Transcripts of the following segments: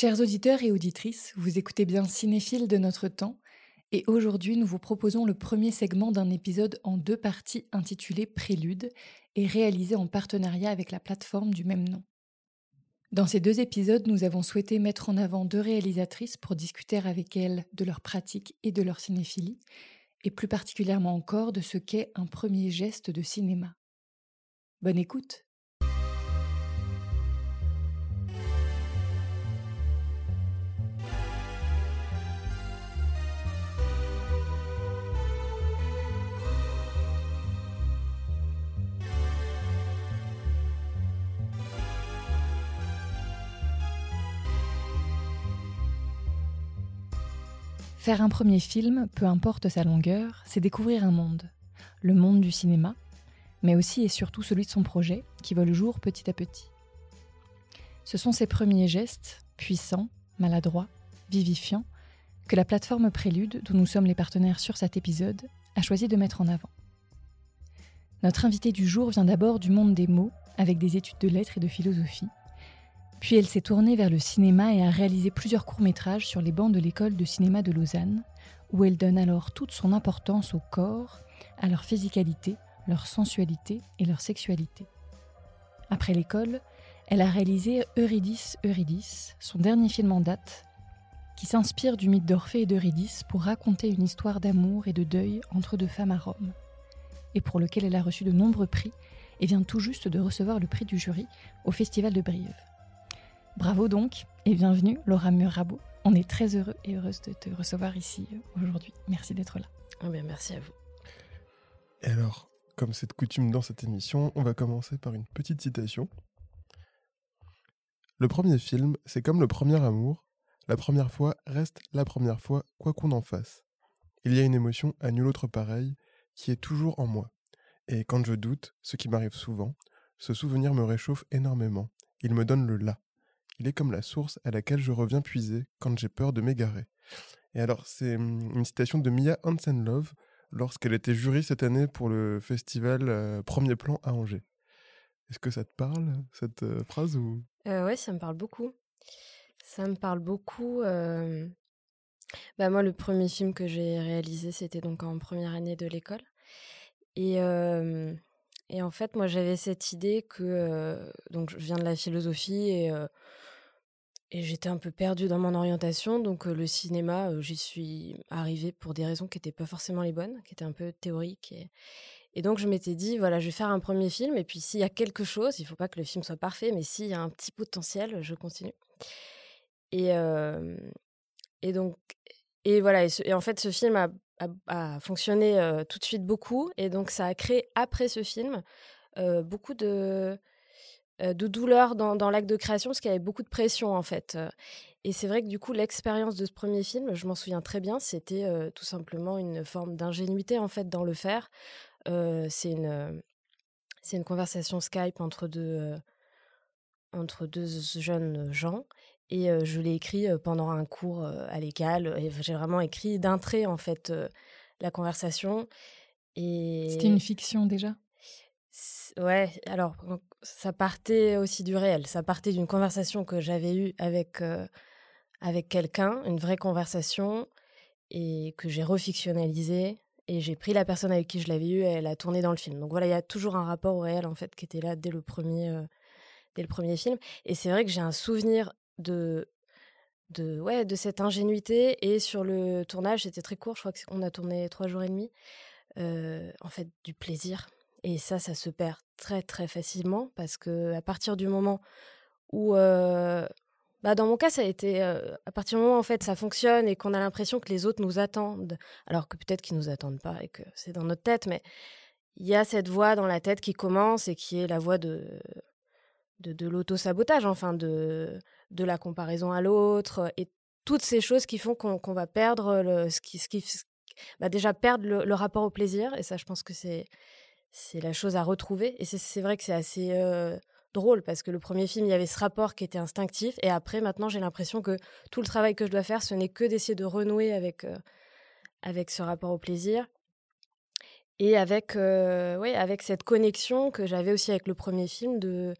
Chers auditeurs et auditrices, vous écoutez bien Cinéphile de notre temps, et aujourd'hui nous vous proposons le premier segment d'un épisode en deux parties intitulé Prélude et réalisé en partenariat avec la plateforme du même nom. Dans ces deux épisodes, nous avons souhaité mettre en avant deux réalisatrices pour discuter avec elles de leur pratique et de leur cinéphilie, et plus particulièrement encore de ce qu'est un premier geste de cinéma. Bonne écoute Faire un premier film, peu importe sa longueur, c'est découvrir un monde. Le monde du cinéma, mais aussi et surtout celui de son projet, qui voit le jour petit à petit. Ce sont ces premiers gestes, puissants, maladroits, vivifiants, que la plateforme Prélude, dont nous sommes les partenaires sur cet épisode, a choisi de mettre en avant. Notre invité du jour vient d'abord du monde des mots, avec des études de lettres et de philosophie, puis elle s'est tournée vers le cinéma et a réalisé plusieurs courts-métrages sur les bancs de l'école de cinéma de Lausanne, où elle donne alors toute son importance au corps, à leur physicalité, leur sensualité et leur sexualité. Après l'école, elle a réalisé Eurydice Eurydice, son dernier film en date, qui s'inspire du mythe d'Orphée et d'Eurydice pour raconter une histoire d'amour et de deuil entre deux femmes à Rome, et pour lequel elle a reçu de nombreux prix et vient tout juste de recevoir le prix du jury au Festival de Brive. Bravo donc et bienvenue Laura Murabo. On est très heureux et heureuse de te recevoir ici euh, aujourd'hui. Merci d'être là. Oh bien, merci à vous. Et alors, comme c'est de coutume dans cette émission, on va commencer par une petite citation. Le premier film, c'est comme le premier amour. La première fois reste la première fois, quoi qu'on en fasse. Il y a une émotion à nul autre pareille qui est toujours en moi. Et quand je doute, ce qui m'arrive souvent, ce souvenir me réchauffe énormément. Il me donne le là. Il est comme la source à laquelle je reviens puiser quand j'ai peur de m'égarer. Et alors, c'est hum, une citation de Mia Hansen-Love lorsqu'elle était jury cette année pour le festival Premier Plan à Angers. Est-ce que ça te parle, cette phrase ou... Euh, oui, ça me parle beaucoup. Ça me parle beaucoup. Bah, moi, le premier film que j'ai réalisé, c'était donc en première année de l'école. Et, et en fait, moi, j'avais cette idée que... donc, je viens de la philosophie et et j'étais un peu perdue dans mon orientation, donc le cinéma, j'y suis arrivée pour des raisons qui n'étaient pas forcément les bonnes, qui étaient un peu théoriques. Et, donc je m'étais dit, voilà, je vais faire un premier film, et puis s'il y a quelque chose, il ne faut pas que le film soit parfait, mais s'il y a un petit potentiel, je continue. Et, et donc, et voilà, et, en fait, ce film a, fonctionné tout de suite beaucoup, et donc ça a créé après ce film beaucoup de de douleur dans, l'acte de création parce qu'il y avait beaucoup de pression en fait. Et c'est vrai que du coup l'expérience de ce premier film, je m'en souviens très bien, c'était tout simplement une forme d'ingénuité en fait dans le faire. c'est une c'est une conversation Skype entre deux entre deux jeunes gens et je l'ai écrit pendant un cours à l'école et j'ai vraiment écrit d'un trait en fait la conversation. Et c'était une fiction déjà? Ouais, alors ça partait aussi du réel. Ça partait d'une conversation que j'avais eue avec, avec quelqu'un, une vraie conversation, et que j'ai refictionnalisée. Et j'ai pris la personne avec qui je l'avais eue et elle a tourné dans le film. Donc voilà, il y a toujours un rapport au réel, en fait, qui était là dès le premier, dès le premier film. Et c'est vrai que j'ai un souvenir de, de, ouais, de cette ingénuité. Et sur le tournage, c'était très court. Je crois qu'on a tourné trois jours et demi. en fait, du plaisir et ça, ça se perd très très facilement parce que à partir du moment où, bah dans mon cas, ça a été à partir du moment en fait ça fonctionne et qu'on a l'impression que les autres nous attendent, alors que peut-être qu'ils nous attendent pas et que c'est dans notre tête, mais il y a cette voix dans la tête qui commence et qui est la voix de de, l'auto-sabotage, enfin de de la comparaison à l'autre et toutes ces choses qui font qu'on va perdre ce qui, ce qui bah déjà perdre le, rapport au plaisir et ça je pense que c'est c'est la chose à retrouver. Et c'est vrai que c'est assez drôle parce que le premier film, il y avait ce rapport qui était instinctif. Et après, maintenant, j'ai l'impression que tout le travail que je dois faire, ce n'est que d'essayer de renouer avec, avec ce rapport au plaisir. Et avec, ouais, avec cette connexion que j'avais aussi avec le premier film de,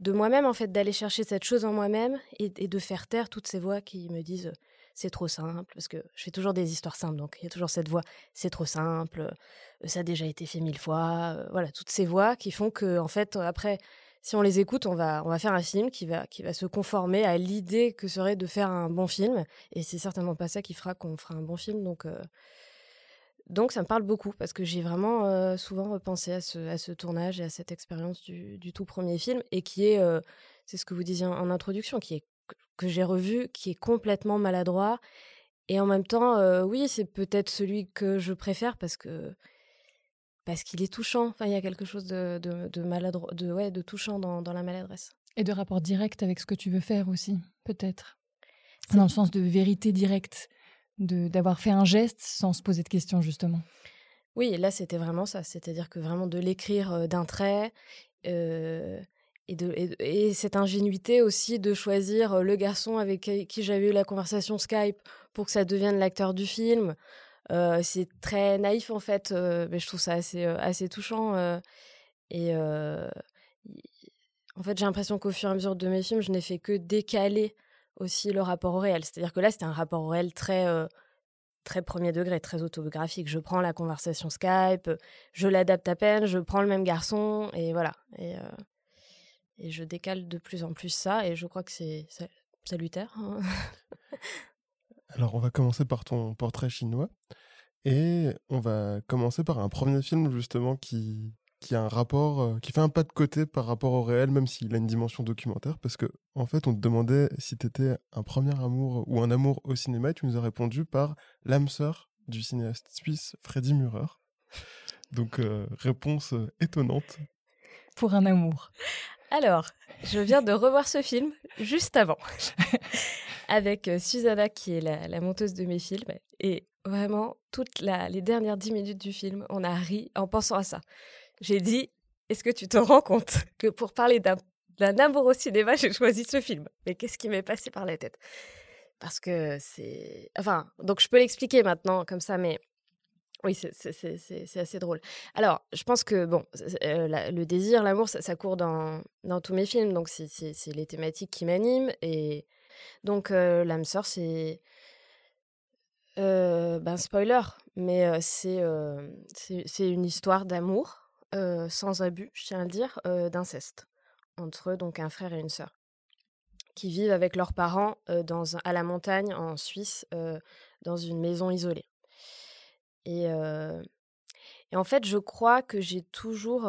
de moi-même, en fait, d'aller chercher cette chose en moi-même et, de faire taire toutes ces voix qui me disent c'est trop simple, parce que je fais toujours des histoires simples, donc il y a toujours cette voix c'est trop simple, ça a déjà été fait mille fois, voilà, toutes ces voix qui font que, en fait, après, si on les écoute, on va, on va faire un film qui va, qui va se conformer à l'idée que serait de faire un bon film, et c'est certainement pas ça qui fera qu'on fera un bon film, donc. Donc ça me parle beaucoup parce que j'ai vraiment souvent repensé à ce, à ce, tournage et à cette expérience du, tout premier film et qui est, c'est ce que vous disiez en, introduction, qui est que j'ai revu, qui est complètement maladroit et en même temps, oui, c'est peut-être celui que je préfère parce que parce qu'il est touchant. Enfin, il y a quelque chose de, de, maladroit, de ouais, de touchant dans, dans la maladresse. Et de rapport direct avec ce que tu veux faire aussi, peut-être. Dans le sens de vérité directe d'avoir fait un geste sans se poser de questions, justement. Oui, là, c'était vraiment ça. C'est-à-dire que vraiment de l'écrire d'un trait et, cette ingénuité aussi de choisir le garçon avec qui j'avais eu la conversation Skype pour que ça devienne l'acteur du film. c'est très naïf, en fait, mais je trouve ça assez, assez touchant. et en fait, j'ai l'impression qu'au fur et à mesure de mes films, je n'ai fait que décaler aussi le rapport au réel. C'est-à-dire que là, c'était un rapport au réel très, très premier degré, très autobiographique. Je prends la conversation Skype, je l'adapte à peine, je prends le même garçon, et voilà. Et je décale de plus en plus ça, et je crois que c'est salutaire. Hein. Alors, on va commencer par ton portrait chinois. Et on va commencer par un premier film, justement, qui, qui a un rapport, euh, qui fait un pas de côté par rapport au réel, même s'il a une dimension documentaire, parce que en fait, on te demandait si tu étais un premier amour ou un amour au cinéma, et tu nous as répondu par l'âme sœur du cinéaste suisse Freddy Murer. Donc, euh, réponse euh, étonnante. Pour un amour. Alors, je viens de revoir ce film juste avant, avec Susanna, qui est la, la, monteuse de mes films. Et vraiment, toutes les dernières dix minutes du film, on a ri en pensant à ça j'ai dit Est-ce que tu te rends compte que pour parler d'un amour au cinéma, j'ai choisi ce film? Mais qu'est-ce qui m'est passé par la tête? Parce que c'est. Enfin, donc je peux l'expliquer maintenant comme ça, mais. Oui, c'est assez drôle. Alors, je pense que, bon, euh, le désir, l'amour, ça, court dans, tous mes films, donc c'est les thématiques qui m'animent. Et donc, l'âme sœur, c'est. Ben, spoiler, mais c'est une histoire d'amour sans abus, je tiens à le dire, d'inceste entre donc un frère et une sœur qui vivent avec leurs parents à la montagne en Suisse dans une maison isolée. Et, et en fait, je crois que j'ai toujours.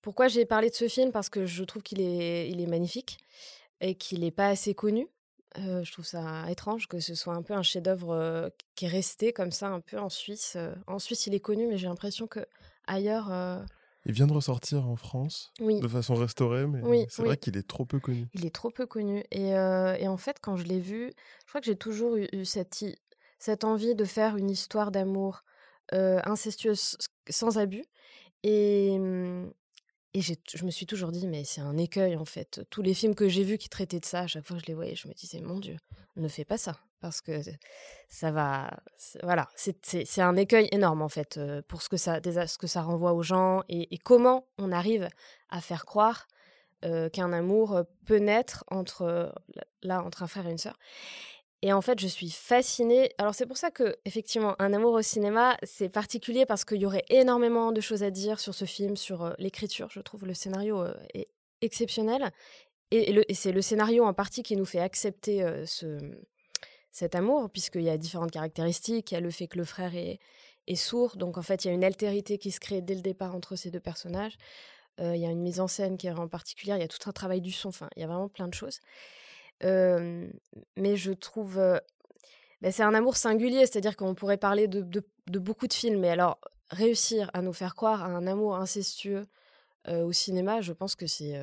pourquoi j'ai parlé de ce film? Parce que je trouve qu'il est, il est magnifique et qu'il n'est pas assez connu. je trouve ça étrange que ce soit un peu un chef-d'œuvre qui est resté comme ça, un peu en Suisse. en Suisse, il est connu, mais j'ai l'impression que ailleurs. Il vient de ressortir en France de façon restaurée, mais c'est vrai qu'il est trop peu connu. Il est trop peu connu. Et, et en fait, quand je l'ai vu, je crois que j'ai toujours eu, cette, cette, envie de faire une histoire d'amour incestueuse sans abus. Et, mmh, et je me suis toujours dit, mais c'est un écueil en fait. Tous les films que j'ai vus qui traitaient de ça, à chaque fois que je les voyais, je me disais, mon Dieu, ne fais pas ça. Parce que ça va. Voilà, c'est un écueil énorme en fait pour ce que ça, ce que ça renvoie aux gens et, comment on arrive à faire croire qu'un amour peut naître entre, là, entre un frère et une sœur. Et en fait, je suis fascinée. Alors, c'est pour ça que, effectivement, Un amour au cinéma, c'est particulier parce qu'il y aurait énormément de choses à dire sur ce film, sur l'écriture. Je trouve le scénario exceptionnel. Et, c'est le scénario en partie qui nous fait accepter ce, cet amour, puisqu'il y a différentes caractéristiques. Il y a le fait que le frère est, est, sourd. Donc, en fait, il y a une altérité qui se crée dès le départ entre ces deux personnages. il y a une mise en scène qui est en particulier. Il y a tout un travail du son. Enfin, il y a vraiment plein de choses mais je trouve. Bah, c'est un amour singulier, c'est-à-dire qu'on pourrait parler de, beaucoup de films, mais alors réussir à nous faire croire à un amour incestueux au cinéma, je pense que c'est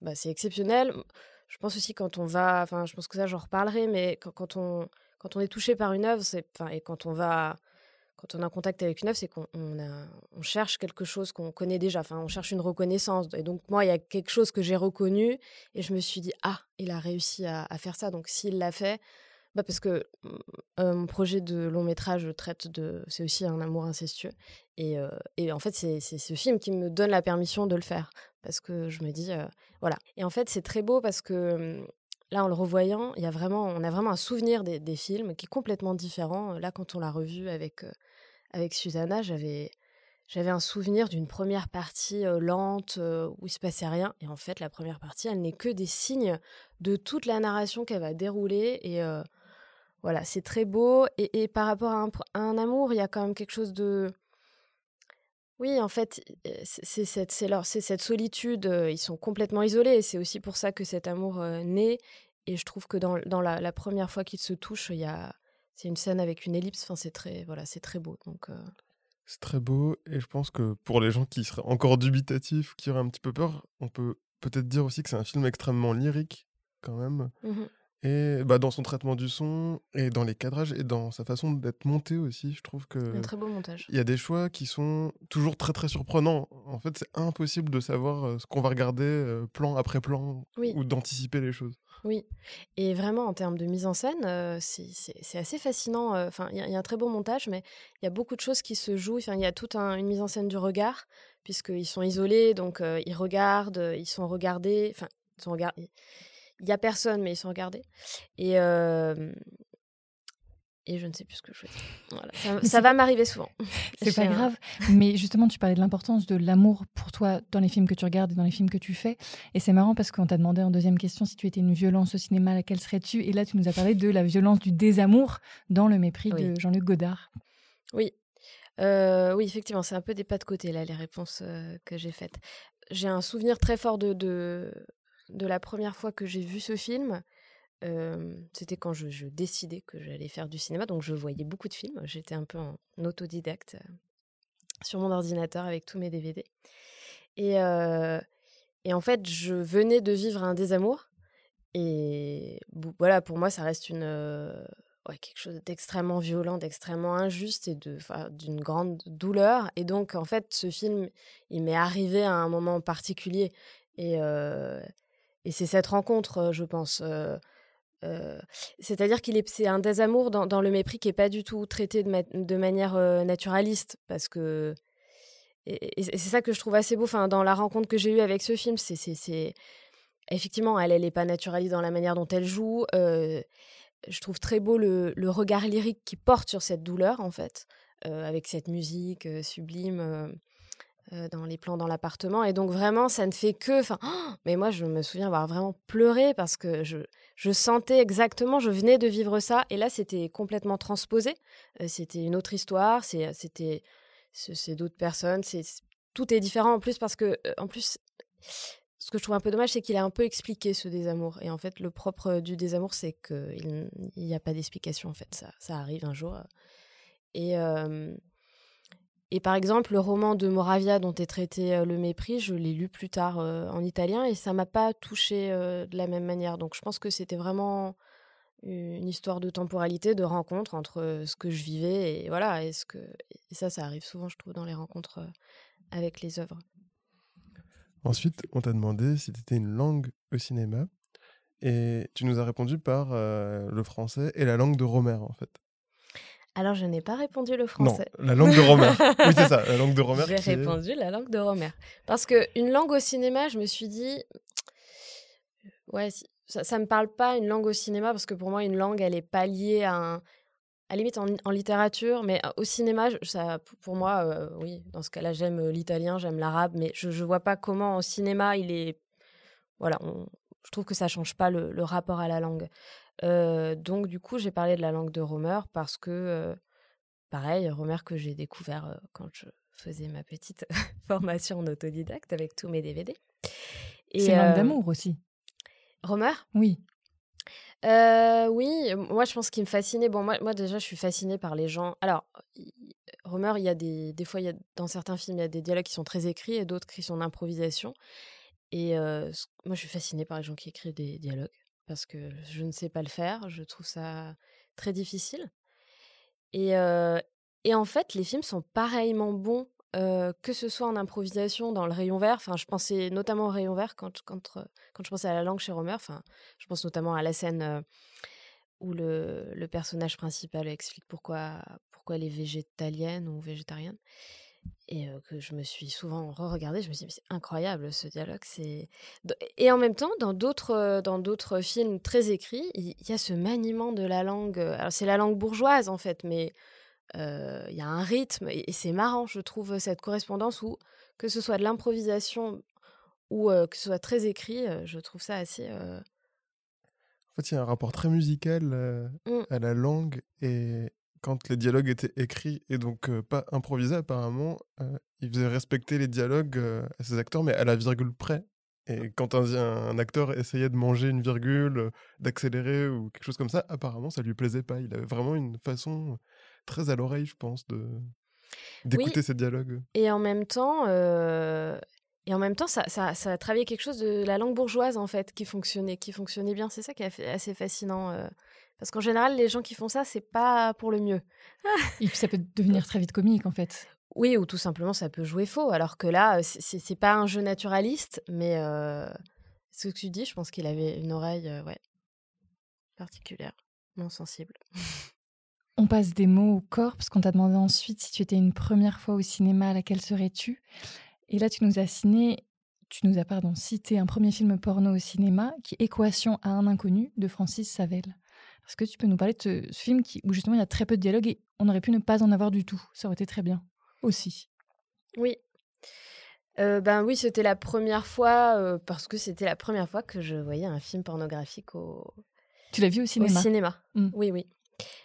bah, c'est exceptionnel. Je pense aussi quand on va, enfin, je pense que ça j'en reparlerai, mais quand, on est touché par une œuvre, et quand on va quand on est en contact avec une œuvre, c'est qu'on on cherche quelque chose qu'on connaît déjà. Enfin, on cherche une reconnaissance. Et donc, moi, il y a quelque chose que j'ai reconnu et je me suis dit, ah, il a réussi à, faire ça. Donc, s'il l'a fait, bah parce que mon projet de long métrage traite de. C'est aussi un amour incestueux. Et, et en fait, c'est ce film qui me donne la permission de le faire. Parce que je me dis. voilà. Et en fait, c'est très beau parce que là, en le revoyant, il y a vraiment, on a vraiment un souvenir des, des films qui est complètement différent. Là, quand on l'a revu avec, avec Susanna, j'avais j'avais un souvenir d'une première partie lente où il se passait rien. Et en fait, la première partie, elle n'est que des signes de toute la narration qu'elle va dérouler. Et voilà, c'est très beau. Et, par rapport à un, amour, il y a quand même quelque chose de... Oui, en fait, c'est cette, cette solitude. Ils sont complètement isolés. Et c'est aussi pour ça que cet amour naît. Et je trouve que dans, dans la, première fois qu'ils se touchent, il y a... C'est une scène avec une ellipse. Enfin, c'est très, voilà, c'est très beau. Donc, c'est très beau. Et je pense que pour les gens qui seraient encore dubitatifs, qui auraient un petit peu peur, on peut peut-être dire aussi que c'est un film extrêmement lyrique, quand même. Mmh et bah, dans son traitement du son, et dans les cadrages, et dans sa façon d'être monté aussi, je trouve que. Un très beau montage. Il y a des choix qui sont toujours très très surprenants. En fait, c'est impossible de savoir ce qu'on va regarder plan après plan, ou d'anticiper les choses. Oui, et vraiment en termes de mise en scène, c'est assez fascinant. Enfin, il y, a un très beau montage, mais il y a beaucoup de choses qui se jouent. Enfin, il y a toute une mise en scène du regard, puisqu'ils sont isolés, donc ils regardent, ils sont regardés. Enfin, ils sont regardés il y a personne, mais ils sont regardés. Et, et je ne sais plus ce que je veux dire. Ça, va m'arriver souvent. C'est pas grave. Mais justement, tu parlais de l'importance de l'amour pour toi dans les films que tu regardes et dans les films que tu fais. Et c'est marrant parce qu'on t'a demandé en deuxième question si tu étais une violence au cinéma, laquelle serais-tu? Et là, tu nous as parlé de la violence du désamour dans Le mépris de Jean-Luc Godard. Oui. oui, effectivement, c'est un peu des pas de côté, là, les réponses que j'ai faites. J'ai un souvenir très fort de, de, de la première fois que j'ai vu ce film, c'était quand je, décidais que j'allais faire du cinéma, donc je voyais beaucoup de films. J'étais un peu en autodidacte sur mon ordinateur avec tous mes DVD. Et, et en fait, je venais de vivre un désamour. Et voilà, pour moi, ça reste une, quelque chose d'extrêmement violent, d'extrêmement injuste et d'une grande douleur. Et donc, en fait, ce film, il m'est arrivé à un moment particulier. Et, et c'est cette rencontre, je pense. C'est-à-dire qu'il est, c'est un désamour dans, le mépris qui est pas du tout traité de, manière naturaliste, parce que et, c'est ça que je trouve assez beau. Enfin, dans la rencontre que j'ai eue avec ce film, c'est, effectivement, elle, elle est pas naturaliste dans la manière dont elle joue. je trouve très beau le, le, regard lyrique qui porte sur cette douleur, en fait, avec cette musique sublime. Euh, dans les plans dans l'appartement. Et donc vraiment, ça ne fait que... Enfin, mais moi, je me souviens avoir vraiment pleuré parce que je, je sentais exactement, je venais de vivre ça. Et là, c'était complètement transposé. Euh, c'était une autre histoire. Euh, c'était c'est d'autres personnes. C'est tout est différent en plus parce que en plus, ce que je trouve un peu dommage, c'est qu'il a un peu expliqué ce désamour. Et en fait, le propre du désamour, c'est qu'il n'y a pas d'explication. En fait, ça, ça arrive un jour. Et et par exemple, le roman de Moravia dont est traité le mépris, je l'ai lu plus tard en italien et ça m'a pas touché de la même manière. Donc je pense que c'était vraiment une histoire de temporalité, de rencontre entre ce que je vivais et voilà. Et, ce que, ça, ça arrive souvent, je trouve, dans les rencontres avec les œuvres. Ensuite, on t'a demandé si tu étais une langue au cinéma et tu nous as répondu par le français et la langue de Romer en fait. Alors, je n'ai pas répondu le français. Non, la langue de Romer. oui, c'est ça, la langue de Romer. J'ai répondu la langue de Romer. Parce qu'une langue au cinéma, je me suis dit, ouais, ça ne me parle pas une langue au cinéma, parce que pour moi, une langue, elle n'est pas liée à un. À limite en, littérature, mais au cinéma, ça, pour moi, euh, oui, dans ce cas-là, j'aime euh, l'italien, j'aime l'arabe, mais je ne vois pas comment au cinéma, il est. Voilà, je trouve que ça change pas le, le rapport à la langue donc du coup, j'ai parlé de la langue de Romer parce que, pareil, Romer que j'ai découvert quand je faisais ma petite formation en autodidacte avec tous mes DVD. C'est une langue d'amour aussi. Romer? Oui. oui, moi je pense qu'il me fascinait. Bon, moi, moi déjà, je suis fascinée par les gens. Alors, Romer, il y a des, des fois, il y a, dans certains films, il y a des dialogues qui sont très écrits et d'autres qui sont en improvisation. Et moi, je suis fascinée par les gens qui écrivent des dialogues parce que je ne sais pas le faire. Je trouve ça très difficile. Et, en fait, les films sont pareillement bons, que ce soit en improvisation, dans le rayon vert. Enfin, je pensais notamment au rayon vert quand, je pensais à la langue chez Romer. Enfin, je pense notamment à la scène où le, le personnage principal explique pourquoi, pourquoi elle est végétalienne ou végétarienne. Et que je me suis souvent re-regardée, je me suis dit, c'est incroyable ce dialogue. C'est Et en même temps, dans d'autres, dans d'autres films très écrits, il y, a ce maniement de la langue. Alors, c'est la langue bourgeoise, en fait, mais il y a un rythme. Et, c'est marrant, je trouve, cette correspondance où, que ce soit de l'improvisation ou que ce soit très écrit, je trouve ça assez. En fait, il y a un rapport très musical mmh. à la langue et quand les dialogues étaient écrits et donc pas improvisés apparemment, il faisait respecter les dialogues à ses acteurs mais à la virgule près. Et quand un, un, acteur essayait de manger une virgule, d'accélérer ou quelque chose comme ça, apparemment ça lui plaisait pas. Il avait vraiment une façon très à l'oreille, je pense, de d'écouter ces dialogues. Et en même temps, et en même temps, ça, ça, ça, a travaillé quelque chose de la langue bourgeoise en fait qui fonctionnait, qui fonctionnait bien. C'est ça qui est assez fascinant. Parce qu'en général, les gens qui font ça, c'est pas pour le mieux. Et puis ça peut devenir très vite comique en fait. Oui, ou tout simplement ça peut jouer faux. Alors que là, c'est pas un jeu naturaliste, mais ce que tu dis, je pense qu'il avait une oreille ouais, particulière, non sensible. On passe des mots au corps, parce qu'on t'a demandé ensuite si tu étais une première fois au cinéma, à laquelle serais-tu? Et là, tu nous as signé, tu nous as pardon, cité un premier film porno au cinéma, qui est Équation à un inconnu de Francis Savel. Est-ce que tu peux nous parler de ce, film qui, où justement il y a très peu de dialogue et on aurait pu ne pas en avoir du tout? Ça aurait été très bien aussi. Oui. Euh, ben oui, c'était la première fois, euh, parce que c'était la première fois que je voyais un film pornographique au. Tu l'as vu au cinéma Au cinéma? Mmh. Oui, oui.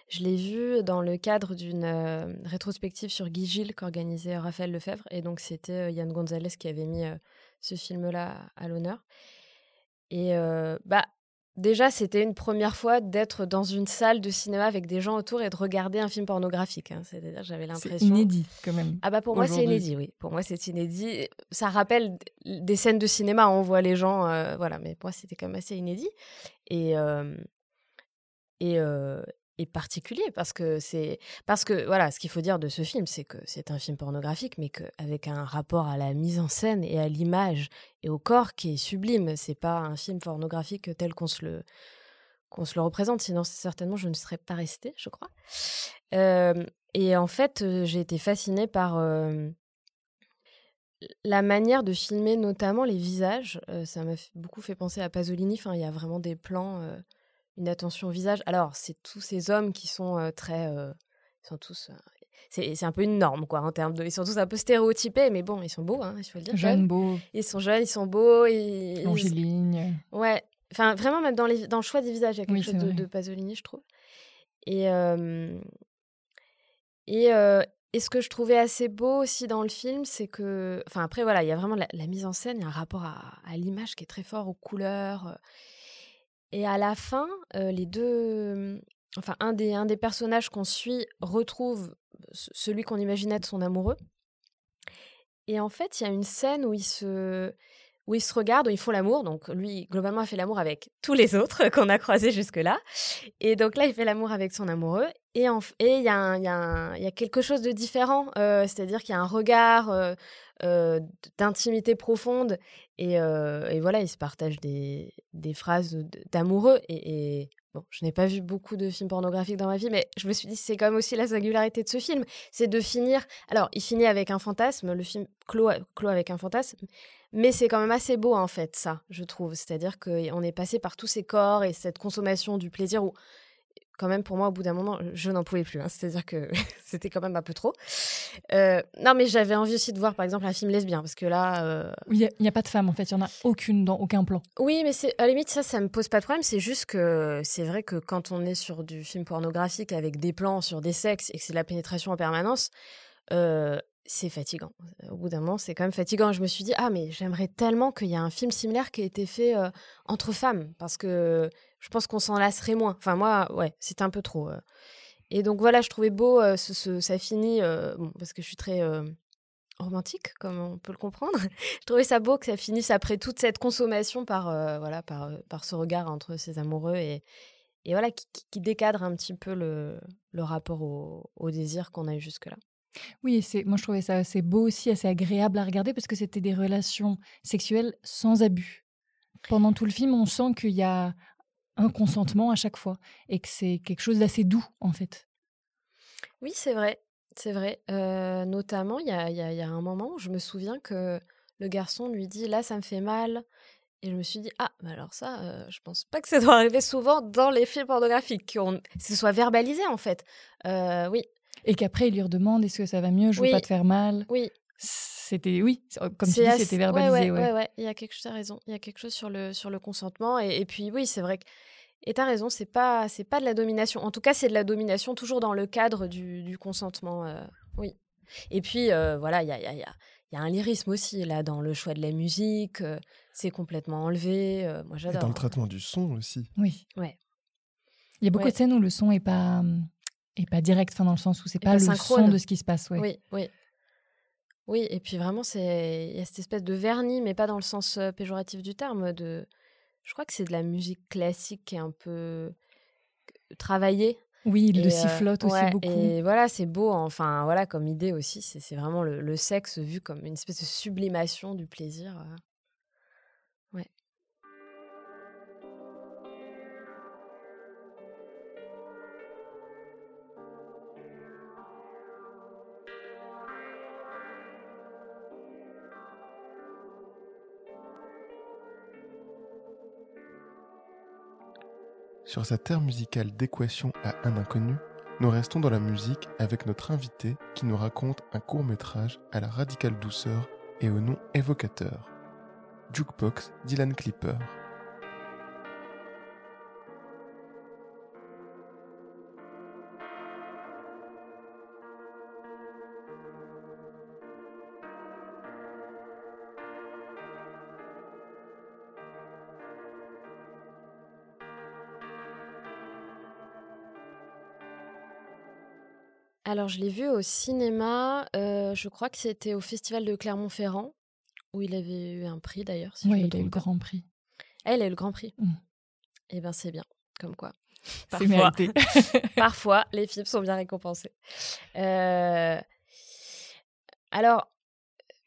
Je l'ai vu dans le cadre d'une euh, rétrospective sur Guy Gilles qu'organisait Raphaël Lefebvre. Et donc, c'était Yann Gonzalez qui avait mis ce film-là à l'honneur. Et bah, Déjà, c'était une première fois d'être dans une salle de cinéma avec des gens autour et de regarder un film pornographique. Hein. C'est-à-dire, j'avais l'impression. C'est inédit, quand même. Ah bah pour moi, c'est inédit, oui. Pour moi, c'est inédit. Ça rappelle des scènes de cinéma, on voit les gens, euh, voilà. Mais pour moi, c'était quand même assez inédit. Et euh, et, euh, et particulier parce que c'est parce que voilà ce qu'il faut dire de ce film c'est que c'est un film pornographique mais qu'avec un rapport à la mise en scène et à l'image et au corps qui est sublime c'est pas un film pornographique tel qu'on se le qu'on se le représente sinon certainement je ne serais pas restée je crois. Et en fait j'ai été fascinée par la manière de filmer notamment les visages ça m'a beaucoup fait penser à Pasolini enfin il y a vraiment des plans une attention au visage. Alors, c'est tous ces hommes qui sont très. ils sont tous. c'est un peu une norme, quoi, en termes de. Ils sont tous un peu stéréotypés, mais bon, ils sont beaux, hein, il faut le dire. Jeunes, beaux. Ils sont jeunes, ils sont beaux. Et, Longiligne. Ouais. Enfin, vraiment, même dans, les, dans le choix des visages, il y a quelque chose de, Pasolini, je trouve. Et. et. Et ce que je trouvais assez beau aussi dans le film, c'est que, enfin après voilà, il y a vraiment la, mise en scène, il y a un rapport à, à l'image qui est très fort, aux couleurs. Et à la fin, les deux, enfin un des, un des personnages qu'on suit retrouve celui qu'on imaginait être son amoureux. Et en fait, il y a une scène où ils se, où ils se regardent, où ils font l'amour. Donc lui, globalement, a fait l'amour avec tous les autres qu'on a croisés jusque-là. Et donc là, il fait l'amour avec son amoureux. Et il y, a y, a quelque chose de différent, c'est-à-dire qu'il y a un regard d'intimité profonde et, voilà, ils se partagent des, phrases d'amoureux. Et, bon, je n'ai pas vu beaucoup de films pornographiques dans ma vie, mais je me suis dit c'est quand même aussi la singularité de ce film, c'est de finir. Alors, il finit avec un fantasme, le film clôt, clôt avec un fantasme, mais c'est quand même assez beau en fait, ça, je trouve. C'est-à-dire qu'on est passé par tous ces corps et cette consommation du plaisir où quand même, pour moi, au bout d'un moment, je n'en pouvais plus. Hein. C'est-à-dire que c'était quand même un peu trop. Euh, non, mais j'avais envie aussi de voir, par exemple, un film lesbien, parce que là... Euh, il n'y a, pas de femme, en fait. Il n'y en a aucune dans aucun plan. Oui, mais c'est à la limite, ça, ça me pose pas de problème. C'est juste que c'est vrai que quand on est sur du film pornographique avec des plans sur des sexes et que c'est de la pénétration en permanence, euh, c'est fatigant. Au bout d'un moment, c'est quand même fatigant. Je me suis dit, ah, mais j'aimerais tellement qu'il y ait un film similaire qui ait été fait entre femmes, parce que je pense qu'on s'en lasserait moins. Enfin, moi, ouais, c'était un peu trop. Euh. Et donc voilà, je trouvais beau, euh, ce, ça finit, euh, parce que je suis très romantique, comme on peut le comprendre. je trouvais ça beau que ça finisse après toute cette consommation par, voilà, par, par ce regard entre ses amoureux et, et voilà, qui, décadre un petit peu le, le rapport au, désir qu'on a eu jusque-là. Oui, moi je trouvais ça assez beau aussi, assez agréable à regarder parce que c'était des relations sexuelles sans abus. Pendant tout le film, on sent qu'il y a un consentement à chaque fois et que c'est quelque chose d'assez doux en fait. Oui, c'est vrai, c'est vrai. Euh, notamment, il y a, y a un moment où je me souviens que le garçon lui dit là, ça me fait mal. Et je me suis dit, ah, mais alors ça, euh, je pense pas que ça doit arriver souvent dans les films pornographiques, que ce soit verbalisé en fait. Euh, oui. Et qu'après, il lui redemande, est-ce que ça va mieux, je veux pas te faire mal? Oui. C'était, oui, comme tu dis, c'était verbalisé. Ouais, ouais, ouais, Il y a quelque chose, as raison. Il y a quelque chose sur le, sur le consentement. Et, puis, oui, c'est vrai que. Et as raison, c'est pas, c'est pas de la domination. En tout cas, c'est de la domination toujours dans le cadre du, du consentement. Euh, oui. Et puis, voilà, il y a, y, a, y a un lyrisme aussi, là, dans le choix de la musique c'est complètement enlevé. Euh, moi, j'adore. Et dans le traitement du son aussi. Oui. Ouais. Il y a beaucoup de scènes où le son est pas hum, est pas direct, enfin dans le sens où c'est pas, pas, le son de ce qui se passe. Ouais. Oui, oui. Oui, et puis vraiment, c'est il y a cette espèce de vernis, mais pas dans le sens péjoratif du terme. De, je crois que c'est de la musique classique qui est un peu travaillée. Oui, il le euh, sifflote aussi beaucoup. Et voilà, c'est beau. Enfin, voilà, comme idée aussi, c'est vraiment le, le, sexe vu comme une espèce de sublimation du plaisir. Sur sa terre musicale d'équation à un inconnu, nous restons dans la musique avec notre invité qui nous raconte un court métrage à la radicale douceur et au nom évocateur. Jukebox Dylan Clipper. Alors, je l'ai vu au cinéma, euh, je crois que c'était au Festival de Clermont-Ferrand, où il avait eu un prix d'ailleurs. oui, il a eu le Grand Prix. Elle a eu le Grand Prix. Mmh. Eh bien, c'est bien, comme quoi. Parfois, parfois, les films sont bien récompensés. Euh, alors,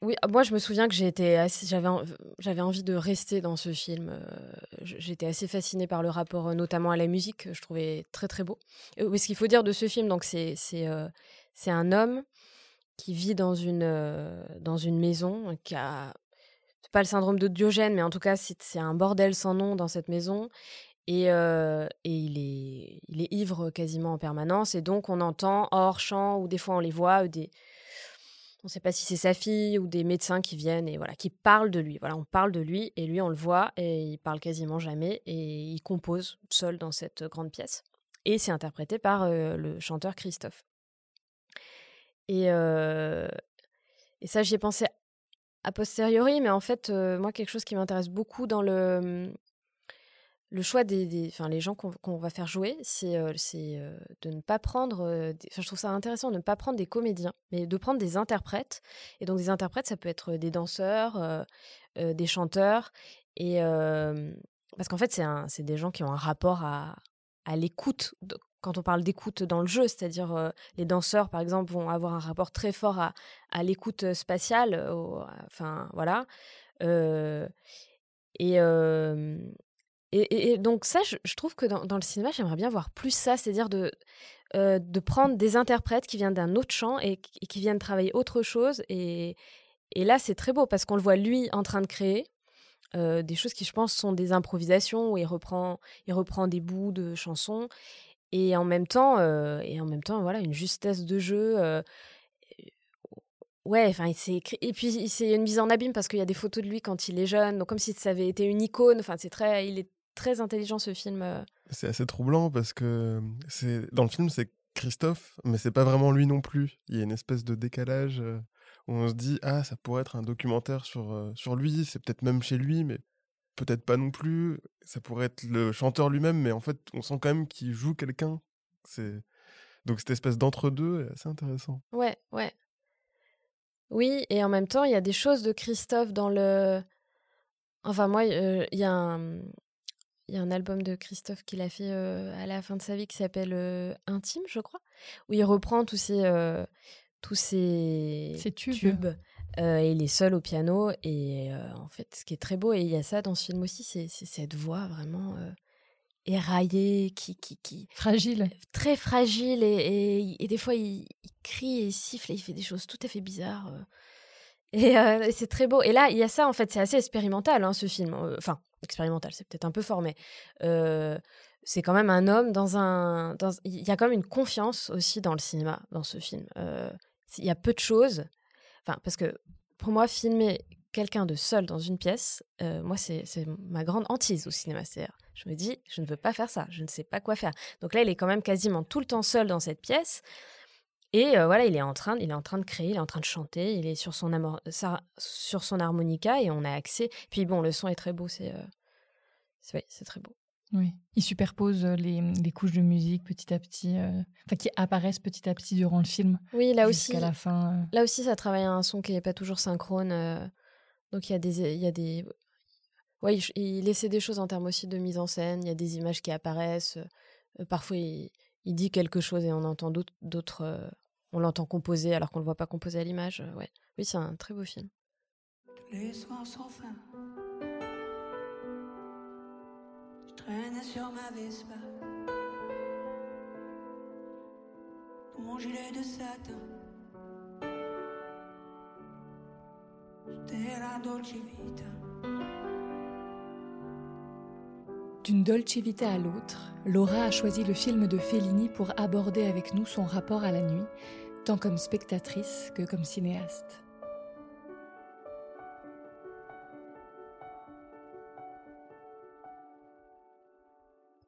oui, ah, moi je me souviens que j'avais envie de rester dans ce film. Euh, j'étais assez fascinée par le rapport, euh, notamment à la musique, que je trouvais très très beau. Et ce qu'il faut dire de ce film, c'est c'est euh, c'est un homme qui vit dans une dans une maison qui a pas le syndrome de Diogène, mais en tout cas c'est un bordel sans nom dans cette maison. Et, et il, est, il est ivre quasiment en permanence. Et donc, on entend hors champ, ou des fois on les voit, des, on ne sait pas si c'est sa fille ou des médecins qui viennent et voilà, qui parlent de lui. Voilà, on parle de lui et lui, on le voit et il parle quasiment jamais et il compose seul dans cette grande pièce. Et c'est interprété par euh, le chanteur Christophe. Et, euh, et ça, j'y ai pensé a posteriori, mais en fait, euh, moi, quelque chose qui m'intéresse beaucoup dans le, le choix des, enfin, les gens qu'on va faire jouer, c'est euh, euh, de ne pas prendre. Euh, je trouve ça intéressant de ne pas prendre des comédiens, mais de prendre des interprètes. Et donc des interprètes, ça peut être des danseurs, des chanteurs, et parce qu'en fait, c'est des gens qui ont un rapport à, à l'écoute. Quand on parle d'écoute dans le jeu, c'est-à-dire les danseurs, par exemple, vont avoir un rapport très fort à, à l'écoute spatiale. enfin, voilà. et, et, donc ça, je, trouve que dans, le cinéma, j'aimerais bien voir plus ça, c'est-à-dire de, euh, de prendre des interprètes qui viennent d'un autre champ et, qui viennent travailler autre chose. Et, là, c'est très beau parce qu'on le voit lui en train de créer. Euh, des choses qui, je pense, sont des improvisations où il reprend, il reprend des bouts de chansons et en même temps, euh, et en même temps, voilà, une justesse de jeu. Ouais, enfin, écrit. Et puis, c'est une mise en abîme parce qu'il y a des photos de lui quand il est jeune, donc comme si ça avait été une icône. Enfin, c'est très, il est très intelligent ce film. Euh. C'est assez troublant parce que c'est dans le film c'est Christophe, mais c'est pas vraiment lui non plus. Il y a une espèce de décalage euh, où on se dit ah ça pourrait être un documentaire sur euh, sur lui, c'est peut-être même chez lui, mais peut-être pas non plus. Ça pourrait être le chanteur lui-même, mais en fait on sent quand même qu'il joue quelqu'un. C'est donc cette espèce d'entre-deux est assez intéressant. Ouais, ouais. Oui, et en même temps, il y a des choses de Christophe dans le. Enfin, moi, il y a un, il y a un album de Christophe qu'il a fait à la fin de sa vie qui s'appelle Intime, je crois, où il reprend tous ses, tous ces, tubes. et il est seul au piano. Et en fait, ce qui est très beau, et il y a ça dans ce film aussi, c'est cette voix vraiment éraillé, qui, qui, qui fragile, très fragile et, et, des fois il, crie et il siffle et il fait des choses tout à fait bizarres. Et, c'est très beau. Et là, il y a ça en fait, c'est assez expérimental hein, ce film. Enfin, expérimental, c'est peut-être un peu formé. c'est quand même un homme dans un. Il y a quand même une confiance aussi dans le cinéma dans ce film. Il y a peu de choses. Enfin, parce que pour moi, filmer quelqu'un de seul dans une pièce, moi, c'est ma grande hantise au cinéma. cest je me dis, je ne veux pas faire ça, je ne sais pas quoi faire. Donc là, il est quand même quasiment tout le temps seul dans cette pièce. Et voilà, il est en train, il est en train de créer, il est en train de chanter, il est sur son sur son harmonica et on a accès. Puis bon, le son est très beau, c'est c'est très beau. Oui, il superpose les, les, couches de musique petit à petit, enfin qui apparaissent petit à petit durant le film. Oui, là aussi. la fin. Là aussi, ça travaille un son qui n'est pas toujours synchrone. donc il y a des, il y a des, ouais, il, essaie des choses en termes aussi de mise en scène. Il y a des images qui apparaissent. parfois, il, il, dit quelque chose et on entend d'autres, on l'entend composer alors qu'on le voit pas composer à l'image. ouais, oui, c'est un très beau film. Les soirs sans fin. traînais sur ma mon gilet de satin. La Dolce Vita. D'une Dolce Vita à l'autre, Laura a choisi le film de Fellini pour aborder avec nous son rapport à la nuit, tant comme spectatrice que comme cinéaste.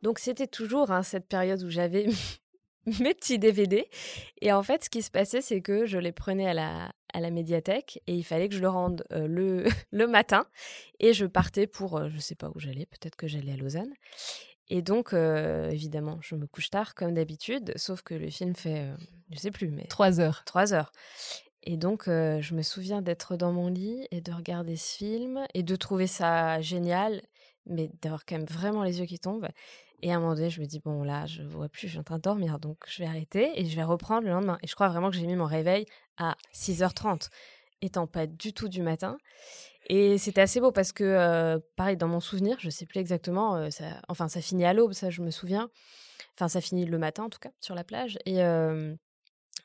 Donc c'était toujours hein, cette période où j'avais mes petits DVD. Et en fait, ce qui se passait, c'est que je les prenais à la, à la médiathèque et il fallait que je le rende le, le matin. Et je partais pour, je ne sais pas où j'allais, peut-être que j'allais à Lausanne. Et donc, évidemment, je me couche tard comme d'habitude, sauf que le film fait, je ne sais plus, mais... Trois heures. Trois heures. Et donc, je me souviens d'être dans mon lit et de regarder ce film et de trouver ça génial, mais d'avoir quand même vraiment les yeux qui tombent. Et à un moment donné, je me dis, bon, là, je ne vois plus, je suis en train de dormir, donc je vais arrêter et je vais reprendre le lendemain. Et je crois vraiment que j'ai mis mon réveil à 6h30, étant pas du tout du matin. Et c'était assez beau parce que, pareil, dans mon souvenir, je sais plus exactement, ça, enfin, ça finit à l'aube, ça, je me souviens. Enfin, ça finit le matin, en tout cas, sur la plage. Et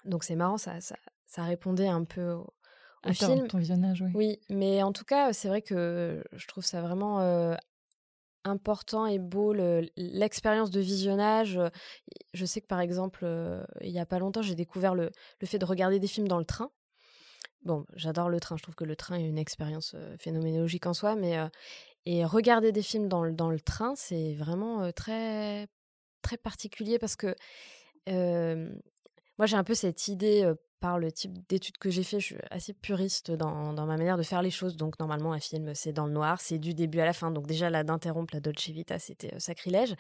donc, c'est marrant, ça, ça, ça, répondait un peu au, au film. Ton visionnage, oui. Oui, mais en tout cas, c'est vrai que je trouve ça vraiment important et beau l'expérience de visionnage. Je sais que par exemple, il y a pas longtemps, j'ai découvert le, le, fait de regarder des films dans le train. Bon, j'adore le train, je trouve que le train est une expérience phénoménologique en soi, mais et regarder des films dans le, dans le train, c'est vraiment très très particulier parce que moi j'ai un peu cette idée par le type d'études que j'ai fait, je suis assez puriste dans, dans, ma manière de faire les choses. Donc, normalement, un film, c'est dans le noir, c'est du début à la fin. Donc, déjà, là, d'interrompre la Dolce Vita, c'était sacrilège.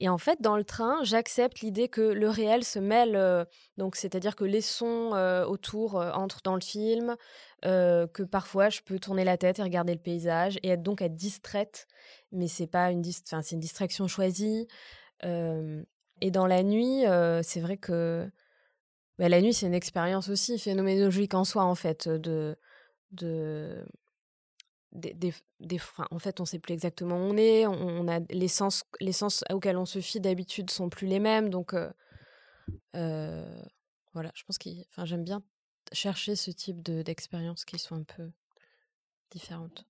Et en fait, dans le train, j'accepte l'idée que le réel se mêle. donc, c'est-à-dire que les sons autour entrent dans le film, que parfois, je peux tourner la tête et regarder le paysage et être donc être distraite. Mais c'est pas une, c'est une distraction choisie. et dans la nuit, c'est vrai que bah, la nuit, c'est une expérience aussi phénoménologique en soi, en fait, de... de des, des, en fait, on ne sait plus exactement où on est. On, a les sens, les sens auxquels on se fie d'habitude sont plus les mêmes. Donc, voilà, je pense que enfin, j'aime bien chercher ce type d'expériences qui sont un peu différentes.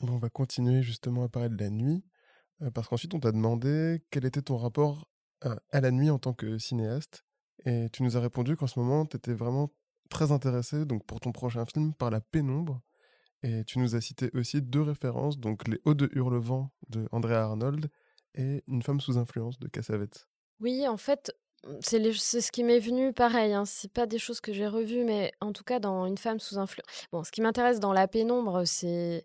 On va continuer justement à parler de la nuit, parce qu'ensuite on t'a demandé quel était ton rapport à la nuit en tant que cinéaste. Et tu nous as répondu qu'en ce moment, tu étais vraiment très intéressé, donc pour ton prochain film, par la pénombre. Et tu nous as cité aussi deux références, donc Les Hauts de Hurlevent de Andrea Arnold et Une femme sous influence de Cassavetes. Oui, en fait, c'est ce qui m'est venu pareil. Hein. C'est pas des choses que j'ai revues, mais en tout cas, dans Une femme sous influence. Bon, ce qui m'intéresse dans la pénombre, c'est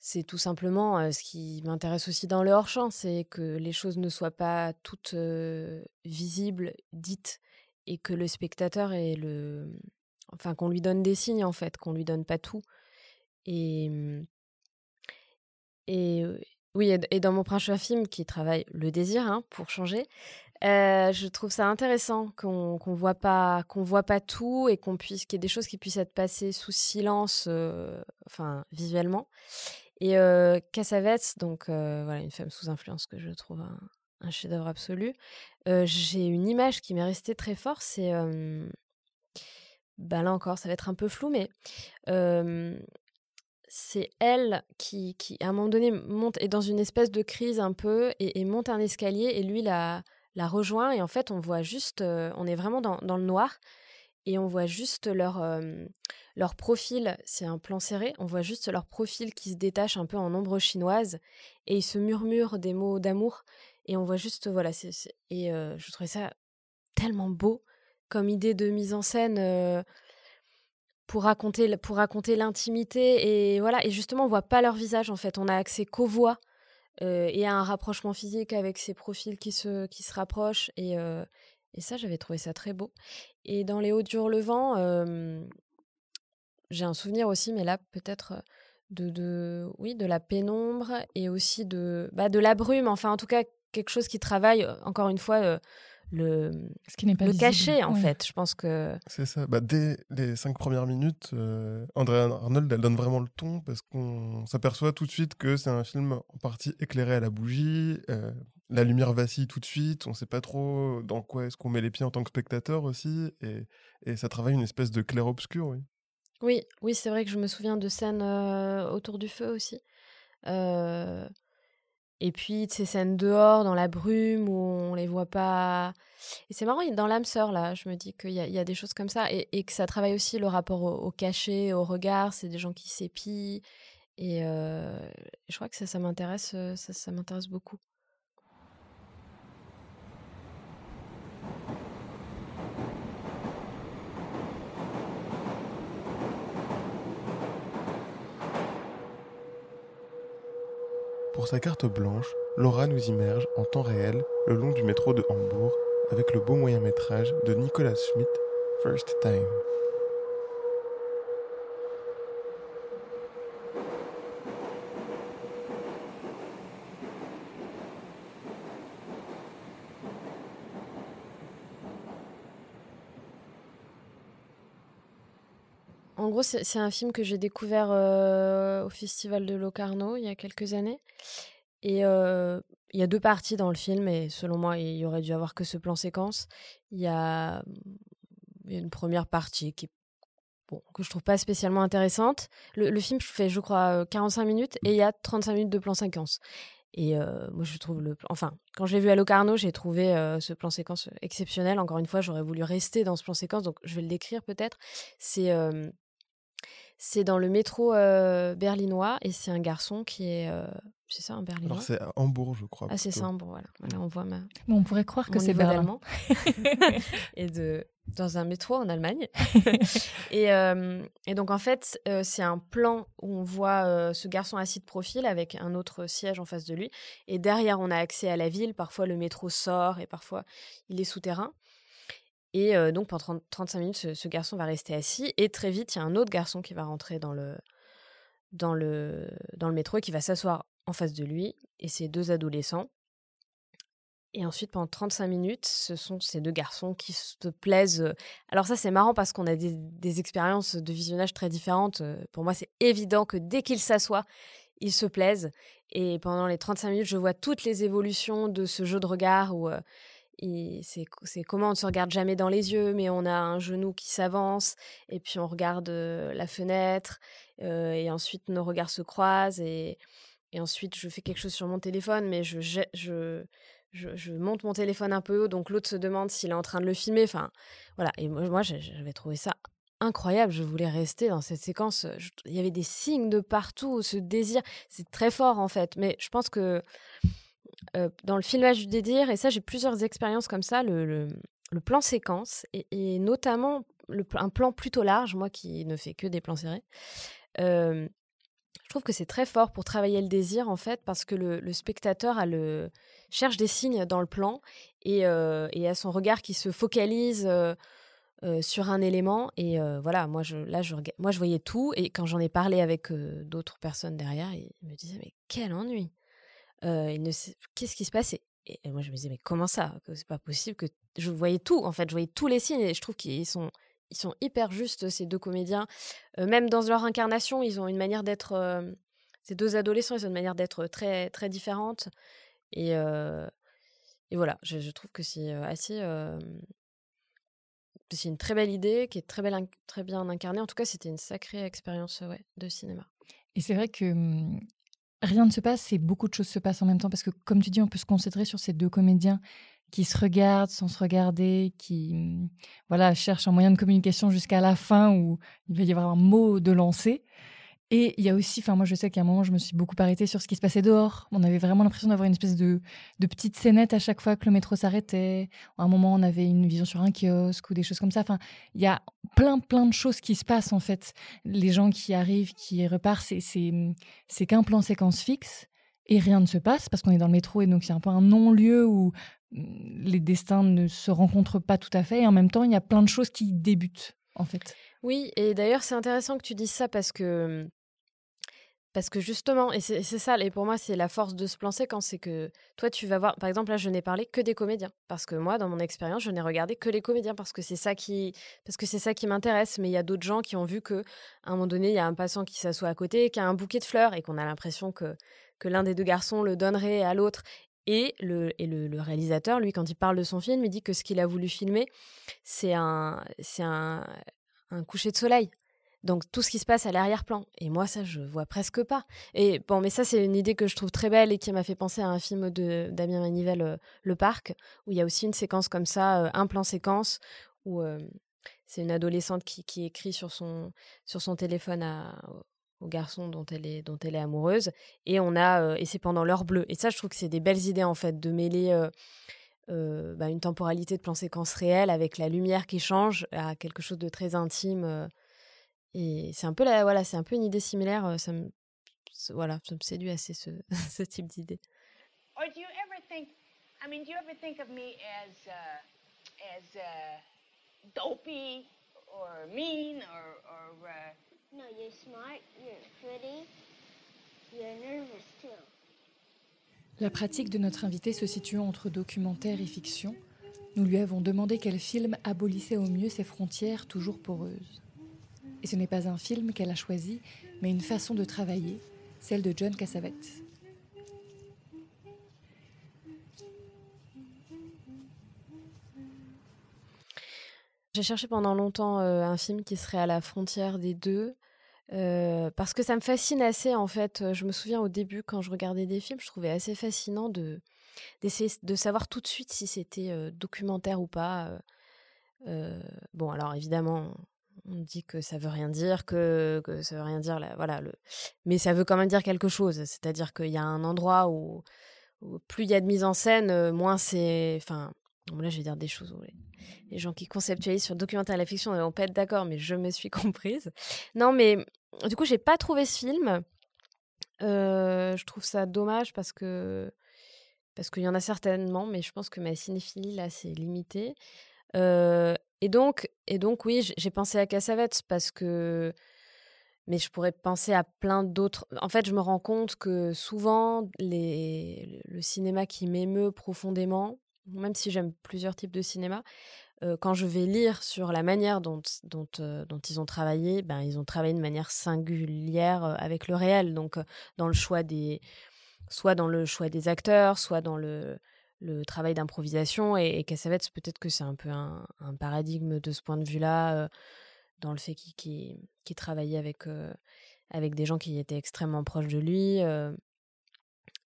c'est tout simplement ce qui m'intéresse aussi dans le hors-champ, c'est que les choses ne soient pas toutes visibles, dites, et que le spectateur ait le. Enfin, qu'on lui donne des signes, en fait, qu'on lui donne pas tout. Et. Mmh, et oui, et dans mon prochain film qui travaille le désir, hein, pour changer, je trouve ça intéressant qu'on qu'on voit pas voit pas tout et qu'on puisse qu'il y ait des choses qui puissent être passées sous silence, enfin visuellement. Et Cassavetes, donc voilà, une femme sous influence que je trouve un, chef-d'œuvre absolu. J'ai une image qui m'est restée très fort, c'est. bah là encore, ça va être un peu flou, mais c'est elle qui, qui, à un moment donné, monte, est dans une espèce de crise un peu et, monte un escalier et lui la, rejoint. Et en fait, on voit juste, on est vraiment dans, le noir et on voit juste leur, leur profil, c'est un plan serré, on voit juste leur profil qui se détache un peu en ombre chinoise et ils se murmurent des mots d'amour et on voit juste, voilà, et je trouvais ça tellement beau comme idée de mise en scène pour raconter, pour raconter l'intimité et voilà, et justement on voit pas leur visage en fait, on a accès qu'aux voix et à un rapprochement physique avec ces profils qui se, qui se rapprochent et, et ça j'avais trouvé ça très beau. Et dans Les Hauts du Hurlevent, j'ai un souvenir aussi, mais là peut-être de, de, oui, de la pénombre et aussi de, bah, de la brume. Enfin, en tout cas, quelque chose qui travaille, encore une fois, le, Ce qui n'est pas le cacher, en fait. Je pense que. C'est ça. Bah, dès les cinq premières minutes, Andrea Arnold, elle donne vraiment le ton parce qu'on s'aperçoit tout de suite que c'est un film en partie éclairé à la bougie. La lumière vacille tout de suite. On ne sait pas trop dans quoi est-ce qu'on met les pieds en tant que spectateur aussi. Et, ça travaille une espèce de clair-obscur, oui. Oui, oui, c'est vrai que je me souviens de scènes autour du feu aussi. Et puis de ces scènes dehors, dans la brume, où on les voit pas. Et c'est marrant, dans l'âme sœur, là, je me dis qu'il y, a des choses comme ça. Et, que ça travaille aussi le rapport au, cachet, au regard. C'est des gens qui s'épient. Et je crois que ça, m'intéresse, ça m'intéresse beaucoup. Pour sa carte blanche, Laura nous immerge en temps réel le long du métro de Hambourg avec le beau moyen métrage de Nicolas Schmidt, First Time. En gros, c'est un film que j'ai découvert euh, au Festival de Locarno il y a quelques années. Et euh, il y a deux parties dans le film, et selon moi, il y aurait dû avoir que ce plan séquence. Il y a, une première partie qui bon, que je trouve pas spécialement intéressante. Le, film fait, je crois, 45 minutes, et il y a 35 minutes de plan séquence. Et euh, moi, je trouve le. Enfin, quand je l'ai vu à Locarno, j'ai trouvé ce plan séquence exceptionnel. Encore une fois, j'aurais voulu rester dans ce plan séquence, donc je vais le décrire peut-être. C'est c'est dans le métro berlinois et c'est un garçon qui est. c'est ça, un berlinois? Alors c'est à Hambourg, je crois. Ah, c'est ça, Hambourg, voilà. voilà. on voit ma. On pourrait croire que c'est berlin. et de dans un métro en Allemagne. et, et, donc en fait, c'est un plan où on voit ce garçon assis de profil avec un autre siège en face de lui. Et derrière, on a accès à la ville. Parfois, le métro sort et parfois, il est souterrain. Et donc pendant 35 minutes, ce, garçon va rester assis et très vite, il y a un autre garçon qui va rentrer dans le, dans le, dans le métro et qui va s'asseoir en face de lui et ces deux adolescents. Et ensuite, pendant 35 minutes, ce sont ces deux garçons qui se plaisent. Alors ça, c'est marrant parce qu'on a des, des, expériences de visionnage très différentes. Pour moi, c'est évident que dès qu'ils s'assoient, ils se plaisent. Et pendant les 35 minutes, je vois toutes les évolutions de ce jeu de regard où c'est comment on ne se regarde jamais dans les yeux, mais on a un genou qui s'avance, et puis on regarde la fenêtre, et ensuite nos regards se croisent, et, ensuite je fais quelque chose sur mon téléphone, mais je, je, je, je, monte mon téléphone un peu haut, donc l'autre se demande s'il est en train de le filmer. Enfin, voilà. Et moi, moi j'avais trouvé ça incroyable. Je voulais rester dans cette séquence. il y avait des signes de partout, ce désir. C'est très fort en fait. Mais je pense que dans le filmage du désir, et ça j'ai plusieurs expériences comme ça, le, plan séquence, et, notamment un plan plutôt large, moi qui ne fais que des plans serrés, je trouve que c'est très fort pour travailler le désir en fait, parce que le, spectateur cherche des signes dans le plan et, et a son regard qui se focalise. sur un élément et voilà moi je là je moi je voyais tout et quand j'en ai parlé avec d'autres personnes derrière ils me disaient mais quel ennui qu'est-ce qui se passe? Et, moi, je me disais, mais comment ça? C'est pas possible que je voyais tout, en fait, je voyais tous les signes et je trouve qu'ils sont, ils sont hyper justes, ces deux comédiens. même dans leur incarnation, ils ont une manière d'être. ces deux adolescents, ils ont une manière d'être très, très différente. Et, et voilà, je, trouve que c'est assez. c'est une très belle idée qui est très, belle, très bien incarnée. En tout cas, c'était une sacrée expérience ouais, de cinéma. Et c'est vrai que mmh, rien ne se passe et beaucoup de choses se passent en même temps parce que, comme tu dis, on peut se concentrer sur ces deux comédiens qui se regardent sans se regarder, qui mmh, voilà cherchent un moyen de communication jusqu'à la fin où il va y avoir un mot de lancer. Et il y a aussi, enfin moi je sais qu'à un moment je me suis beaucoup arrêtée sur ce qui se passait dehors. On avait vraiment l'impression d'avoir une espèce de, petite scénette à chaque fois que le métro s'arrêtait. À un moment on avait une vision sur un kiosque ou des choses comme ça. Enfin, il y a plein plein de choses qui se passent en fait. Les gens qui arrivent, qui repartent, c'est qu'un plan séquence fixe et rien ne se passe parce qu'on est dans le métro et donc c'est un peu un non-lieu où mmh, les destins ne se rencontrent pas tout à fait et en même temps il y a plein de choses qui débutent en fait. Oui, et d'ailleurs c'est intéressant que tu dises ça parce que parce que justement, et c'est ça, et pour moi, c'est la force de ce plan séquence, c'est que toi, tu vas voir, par exemple, là, je n'ai parlé que des comédiens, parce que moi, dans mon expérience, je n'ai regardé que les comédiens, parce que c'est ça qui, parce que c'est ça qui m'intéresse. Mais il y a d'autres gens qui ont vu que, à un moment donné, il y a un passant qui s'assoit à côté, qui a un bouquet de fleurs, et qu'on a l'impression que que l'un des deux garçons le donnerait à l'autre. Et, le, et le, réalisateur, lui, quand il parle de son film, il dit que ce qu'il a voulu filmer, c'est un, un coucher de soleil. Donc tout ce qui se passe à l'arrière-plan. Et moi, ça, je vois presque pas. Et bon, mais ça, c'est une idée que je trouve très belle et qui m'a fait penser à un film de Damien Manivelle, euh, Le Parc, où il y a aussi une séquence comme ça, euh, un plan séquence, où euh, c'est une adolescente qui, écrit sur son, sur son téléphone à, au garçon dont elle est, dont elle est amoureuse. Et on a, et c'est pendant l'heure bleue. Et ça, je trouve que c'est des belles idées, en fait, de mêler. bah, une temporalité de plan séquence réelle avec la lumière qui change à quelque chose de très intime et c'est un peu la, voilà, c'est un peu une idée similaire. Ça me, voilà, ça me séduit assez ce, ce type d'idée. Or do you ever think, I mean, do you ever think of me as, uh, as uh, dopey or mean or, or uh... No, you're smart, you're pretty, you're nervous too. La pratique de notre invité se situant entre documentaire et fiction, nous lui avons demandé quel film abolissait au mieux ses frontières toujours poreuses. Et ce n'est pas un film qu'elle a choisi, mais une façon de travailler, celle de John Cassavetes. J'ai cherché pendant longtemps euh, un film qui serait à la frontière des deux. Euh, parce que ça me fascine assez en fait. Je me souviens au début quand je regardais des films, je trouvais assez fascinant de d'essayer de savoir tout de suite si c'était euh, documentaire ou pas. bon alors évidemment on dit que ça veut rien dire, que, ça veut rien dire, là, voilà. Mais ça veut quand même dire quelque chose. C'est-à-dire qu'il y a un endroit où, plus il y a de mise en scène, euh, moins c'est. Enfin, là, je vais dire des choses les, gens qui conceptualisent sur le documentaire et la fiction ne vont pas être d'accord, mais je me suis comprise. Non, mais du coup, j'ai pas trouvé ce film. Euh, je trouve ça dommage parce que parce qu'il y en a certainement, mais je pense que ma cinéphilie là, c'est limité. Euh, et donc, oui, j'ai pensé à Cassavetes parce que. Mais je pourrais penser à plein d'autres. En fait, je me rends compte que souvent, le cinéma qui m'émeut profondément, même si j'aime plusieurs types de cinéma, quand je vais lire sur la manière dont, ils ont travaillé, ben, ils ont travaillé de manière singulière avec le réel. Donc, dans le choix des. Soit dans le choix des acteurs, soit dans le, le travail d'improvisation. Et, et Cassavetes, peut-être que c'est un peu un, paradigme de ce point de vue-là, euh, dans le fait qu'il travaillait avec, euh, avec des gens qui étaient extrêmement proches de lui. Euh,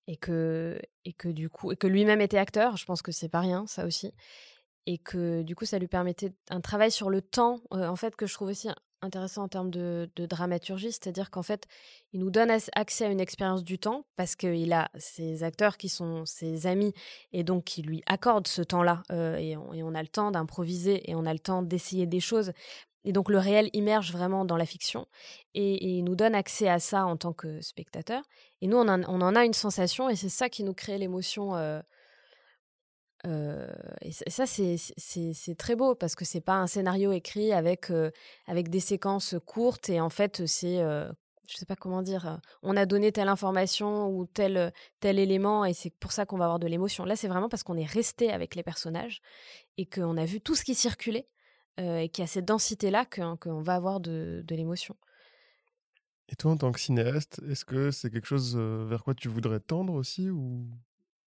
et que, et que du coup, et que lui-même était acteur, je pense que c'est pas rien, ça aussi. Et que du coup, ça lui permettait un travail sur le temps, en fait, que je trouve aussi intéressant en termes de, dramaturgie, c'est-à-dire qu'en fait, il nous donne accès à une expérience du temps parce qu'il a ses acteurs qui sont ses amis et donc qui lui accordent ce temps-là euh, et, on, a le temps d'improviser et on a le temps d'essayer des choses. Et donc le réel immerge vraiment dans la fiction et, il nous donne accès à ça en tant que spectateur. Et nous, on en, a une sensation et c'est ça qui nous crée l'émotion. Euh, et ça, c'est très beau parce que c'est pas un scénario écrit avec, avec des séquences courtes et en fait, c'est, je sais pas comment dire, on a donné telle information ou tel, tel élément et c'est pour ça qu'on va avoir de l'émotion. Là, c'est vraiment parce qu'on est resté avec les personnages et qu'on a vu tout ce qui circulait et qu'il y a cette densité-là qu'on va avoir de, de l'émotion. Et toi, en tant que cinéaste, est-ce que c'est quelque chose vers quoi tu voudrais tendre aussi ou,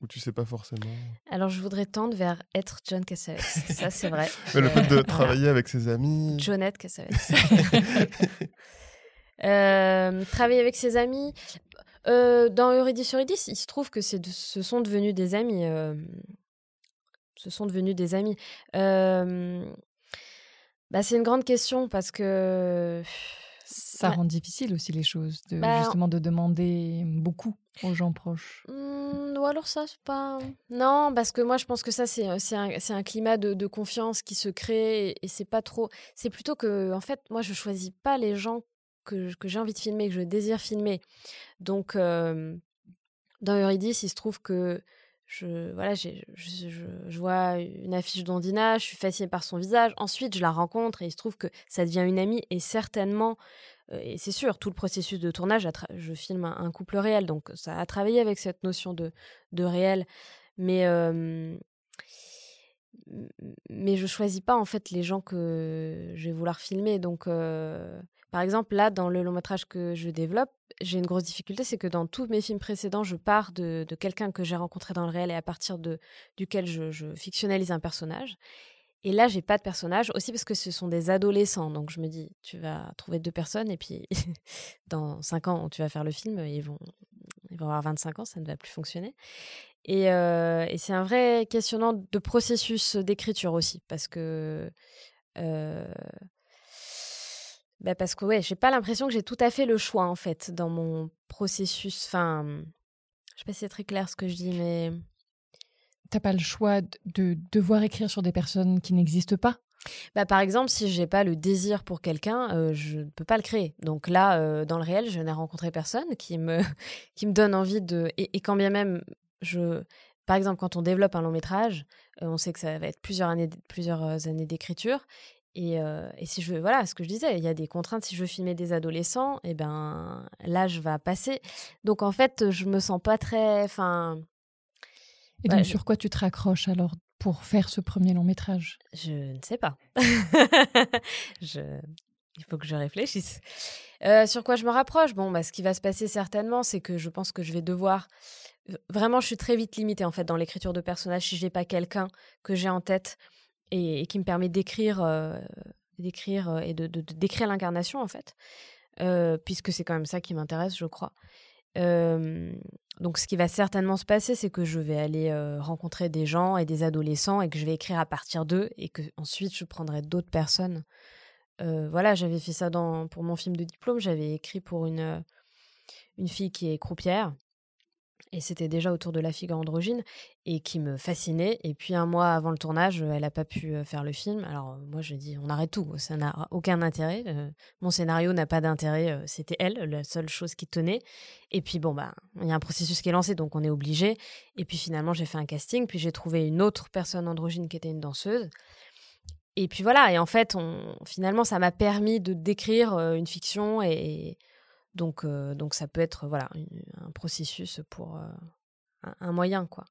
ou tu sais pas forcément Alors, je voudrais tendre vers être John Cassavetes. Ça, c'est vrai. Mais le fait de travailler avec ses amis. Johnette Cassavetes. travailler avec ses amis. dans Eurydice Eurydice, il se trouve que c'est ce sont devenus des amis. ce sont devenus des amis. Bah, c'est une grande question parce que ça rend difficile aussi les choses, de, bah, justement de demander beaucoup aux gens proches? Mmh, ou alors ça, c'est pas... Non, parce que moi, je pense que ça, c'est un, un, climat de, de, confiance qui se crée et, c'est pas trop... C'est plutôt que, en fait, moi, je choisis pas les gens que, j'ai envie de filmer, que je désire filmer. Donc, dans Eurydice, il se trouve que je, voilà, je, je, vois une affiche d'Ondina, je suis fascinée par son visage. Ensuite, je la rencontre et il se trouve que ça devient une amie. Et certainement, euh, et c'est sûr, tout le processus de tournage, je filme un, couple réel, donc ça a travaillé avec cette notion de, de réel. Mais, mais je choisis pas en fait les gens que je vais vouloir filmer. Donc, par exemple, là, dans le long métrage que je développe, j'ai une grosse difficulté, c'est que dans tous mes films précédents, je pars de, quelqu'un que j'ai rencontré dans le réel et à partir de, duquel je, fictionnalise un personnage. Et là, j'ai pas de personnage, aussi parce que ce sont des adolescents. Donc je me dis, tu vas trouver deux personnes et puis dans cinq ans, tu vas faire le film, ils vont, avoir 25 ans, ça ne va plus fonctionner. Et, euh, c'est un vrai questionnant de processus d'écriture aussi, parce que euh, bah parce que ouais, j'ai pas l'impression que j'ai tout à fait le choix en fait dans mon processus. Enfin, je sais pas si c'est très clair ce que je dis, mais t'as pas le choix de devoir écrire sur des personnes qui n'existent pas? Bah, par exemple, si j'ai pas le désir pour quelqu'un, euh, je ne peux pas le créer. Donc là, euh, dans le réel, je n'ai rencontré personne qui me qui me donne envie de. Et, quand bien même, je, par exemple, quand on développe un long métrage, euh, on sait que ça va être plusieurs années, plusieurs années d'écriture. Et, si je veux, voilà, ce que je disais, il y a des contraintes. Si je veux filmer des adolescents, et eh ben l'âge va passer. Donc en fait, je me sens pas très, enfin. Et donc sur quoi tu te raccroches alors pour faire ce premier long métrage? Je ne sais pas. je... Il faut que je réfléchisse. sur quoi je me rapproche? Bon, bah, ce qui va se passer certainement, c'est que je pense que je vais devoir. Vraiment, je suis très vite limitée en fait dans l'écriture de personnages si j'ai pas quelqu'un que j'ai en tête et, qui me permet d'écrire euh, d'écrire euh, et de, d'écrire l'incarnation en fait euh, puisque c'est quand même ça qui m'intéresse je crois donc ce qui va certainement se passer c'est que je vais aller rencontrer des gens et des adolescents et que je vais écrire à partir d'eux et que ensuite je prendrai d'autres personnes. Voilà j'avais fait ça dans pour mon film de diplôme. J'avais écrit pour une une fille qui est croupière et c'était déjà autour de la figure androgyne et qui me fascinait. Et puis un mois avant le tournage, elle n'a pas pu faire le film. Alors moi, je dis, on arrête tout, ça n'a aucun intérêt. mon scénario n'a pas d'intérêt, c'était elle, la seule chose qui tenait. Et puis bon, bah, il y a un processus qui est lancé, donc on est obligé. Et puis finalement, j'ai fait un casting, puis j'ai trouvé une autre personne androgyne qui était une danseuse. Et puis voilà, et en fait, finalement, ça m'a permis de décrire une fiction et, donc, donc ça peut être voilà un processus pour un, un moyen quoi.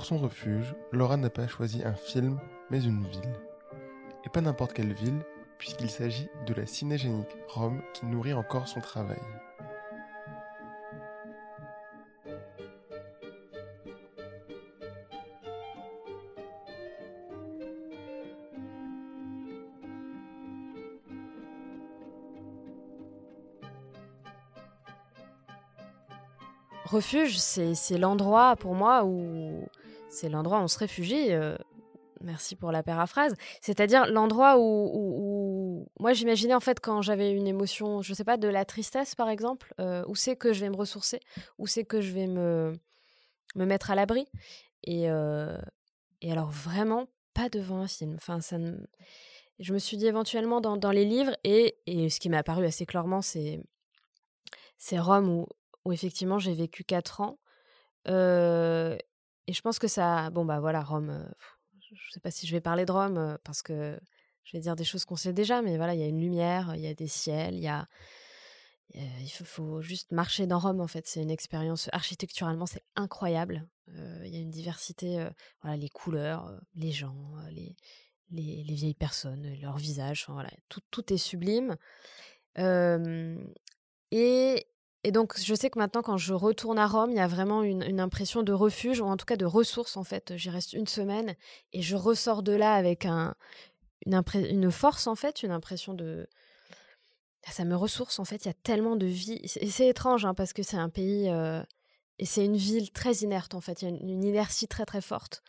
Pour son refuge, Laura n'a pas choisi un film, mais une ville. Et pas n'importe quelle ville, puisqu'il s'agit de la cinégénique Rome qui nourrit encore son travail. Refuge, c'est l'endroit pour moi où c'est l'endroit où on se réfugie. Euh, merci pour la paraphrase. C'est-à-dire l'endroit où, moi j'imaginais en fait quand j'avais une émotion, je sais pas, de la tristesse par exemple, euh, où c'est que je vais me ressourcer, où c'est que je vais me me mettre à l'abri. Et euh, et alors vraiment pas devant un film. Enfin ça je me suis dit éventuellement dans, les livres et, et ce qui m'est apparu assez clairement c'est c'est Rome où, effectivement j'ai vécu quatre ans et je pense que ça. Bon, bah voilà, Rome. je ne sais pas si je vais parler de Rome parce que je vais dire des choses qu'on sait déjà, mais voilà, il y a une lumière, il y a des ciels, il y a. il faut, juste marcher dans Rome, en fait. C'est une expérience architecturalement, c'est incroyable. Il y a une diversité, voilà, les couleurs, les gens, les, les, vieilles personnes, leurs visages, voilà, tout, tout est sublime. et, et donc, je sais que maintenant, quand je retourne à Rome, il y a vraiment une, impression de refuge, ou en tout cas de ressources, en fait. J'y reste une semaine et je ressors de là avec un, une, force, en fait, une impression de... Ça me ressource, en fait. Il y a tellement de vie. Et c'est étrange, hein, parce que c'est un pays... et c'est une ville très inerte, en fait. Il y a une, inertie très, très forte,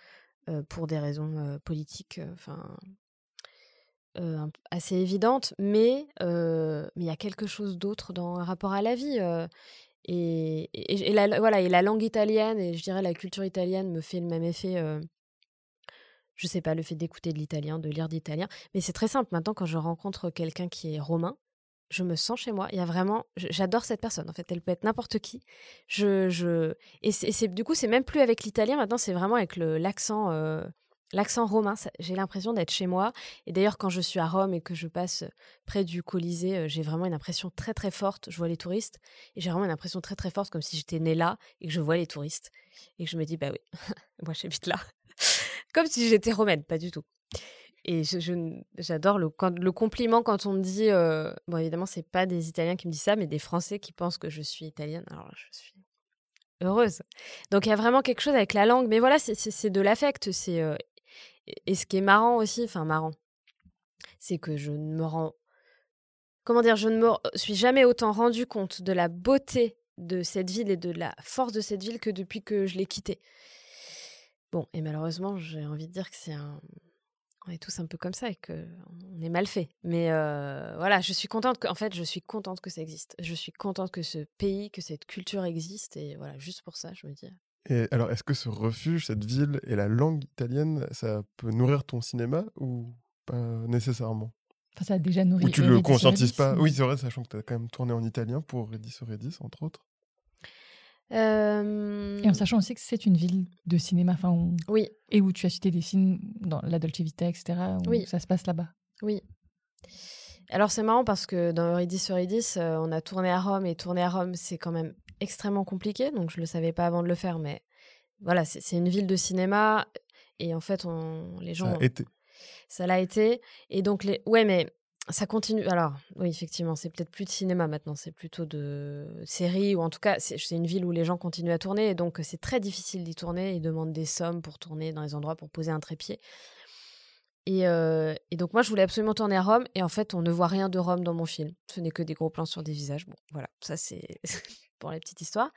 pour des raisons politiques, enfin assez évidente, mais mais il y a quelque chose d'autre dans un rapport à la vie. et, et, la, voilà, et la langue italienne et je dirais la culture italienne me fait le même effet. je sais pas, le fait d'écouter de l'italien, de lire d'italien. Mais c'est très simple. Maintenant, quand je rencontre quelqu'un qui est romain, je me sens chez moi. Il y a vraiment, j'adore cette personne. En fait, elle peut être n'importe qui. Je, je, et c'est du coup, c'est même plus avec l'italien. Maintenant, c'est vraiment avec l'accent L'accent romain, j'ai l'impression d'être chez moi. Et d'ailleurs, quand je suis à Rome et que je passe près du Colisée, j'ai vraiment une impression très très forte. Je vois les touristes et j'ai vraiment une impression très très forte, comme si j'étais née là et que je vois les touristes et que je me dis bah oui, moi j'habite là, comme si j'étais romaine, pas du tout. Et j'adore le, compliment quand on me dit, bon évidemment c'est pas des Italiens qui me disent ça, mais des Français qui pensent que je suis italienne. Alors je suis heureuse. Donc il y a vraiment quelque chose avec la langue, mais voilà, c'est de l'affect, c'est et ce qui est marrant aussi, enfin marrant, c'est que je ne me rends. Comment dire Je ne me suis jamais autant rendu compte de la beauté de cette ville et de la force de cette ville que depuis que je l'ai quittée. Bon, et malheureusement, j'ai envie de dire que c'est un. On est tous un peu comme ça et qu'on est mal fait. Mais voilà, je suis contente que, en fait, je suis contente que ça existe. Je suis contente que ce pays, que cette culture existe. Et voilà, juste pour ça, je me dis, et alors, est-ce que ce refuge, cette ville et la langue italienne, ça peut nourrir ton cinéma ou pas nécessairement? Enfin, ça a déjà nourri. Ou tu le conscientises pas? Oui, c'est vrai, sachant que tu as quand même tourné en italien pour Redis sur Redis, entre autres. Et en sachant aussi que c'est une ville de cinéma, enfin, oui. et où tu as cité des films dans La Dolce Vita, etc., où oui. ça se passe là-bas. Oui. Alors c'est marrant parce que dans Eurydice sur Eurydice, on a tourné à Rome et tourner à Rome, c'est quand même extrêmement compliqué, donc je le savais pas avant de le faire, mais voilà, c'est une ville de cinéma et en fait, on, les gens. Ça l'a été. Ça l'a été. Et donc, les... ouais, mais ça continue. Alors, oui, effectivement, c'est peut-être plus de cinéma maintenant, c'est plutôt de séries, ou en tout cas, c'est une ville où les gens continuent à tourner, et donc c'est très difficile d'y tourner. Ils demandent des sommes pour tourner dans les endroits pour poser un trépied. Et, et, donc, moi, je voulais absolument tourner à Rome, et en fait, on ne voit rien de Rome dans mon film. Ce n'est que des gros plans sur des visages. Bon, voilà, ça, c'est pour la petite histoire.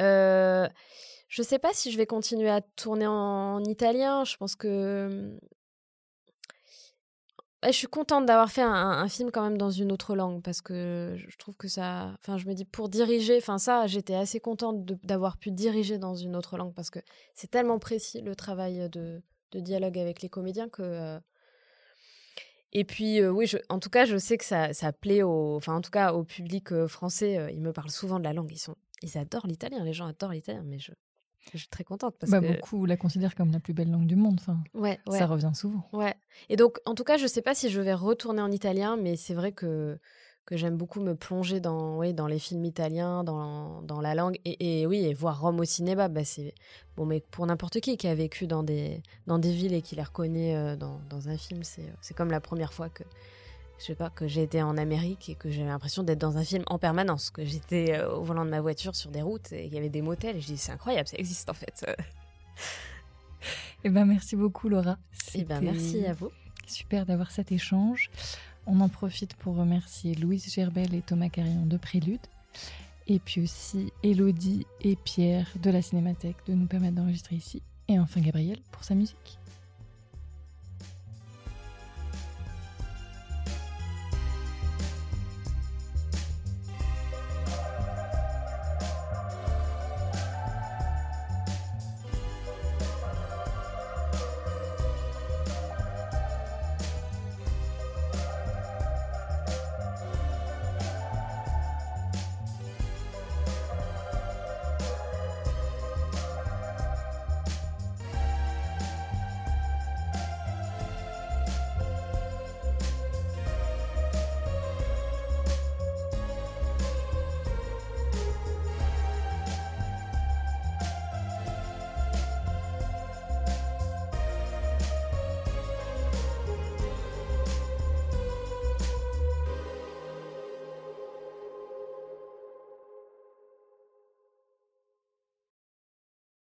Euh, je sais pas si je vais continuer à tourner en, italien. Je pense que. je suis contente d'avoir fait un, film quand même dans une autre langue parce que je trouve que ça. Enfin, je me dis pour diriger, enfin, ça, j'étais assez contente d'avoir pu diriger dans une autre langue parce que c'est tellement précis le travail de, dialogue avec les comédiens que. Et puis, oui, en tout cas, je sais que ça, ça plaît au, enfin, en tout cas, au public français. ils me parlent souvent de la langue. Ils, sont, ils adorent l'italien. Les gens adorent l'italien. Mais je, je suis très contente. Parce bah, que... Beaucoup la considèrent comme la plus belle langue du monde. Enfin, ouais, Ça revient souvent. Ouais. Et donc, en tout cas, je ne sais pas si je vais retourner en italien, mais c'est vrai que que j'aime beaucoup me plonger dans, oui, dans les films italiens, dans, dans la langue. Et, oui, et voir Rome au cinéma, bah c'est bon, mais pour n'importe qui qui a vécu dans des, dans des villes et qui les reconnaît euh, dans, dans, un film, c'est comme la première fois que, je sais pas, que j'ai été en Amérique et que j'avais l'impression d'être dans un film en permanence, que j'étais euh, au volant de ma voiture sur des routes et il y avait des motels. Et je dis, c'est incroyable, ça existe en fait. Eh ben, merci beaucoup, Laura. Eh ben, merci à vous. Super d'avoir cet échange. On en profite pour remercier Louise Gerbel et Thomas Carillon de Prélude. Et puis aussi Elodie et Pierre de la Cinémathèque de nous permettre d'enregistrer ici. Et enfin Gabriel pour sa musique.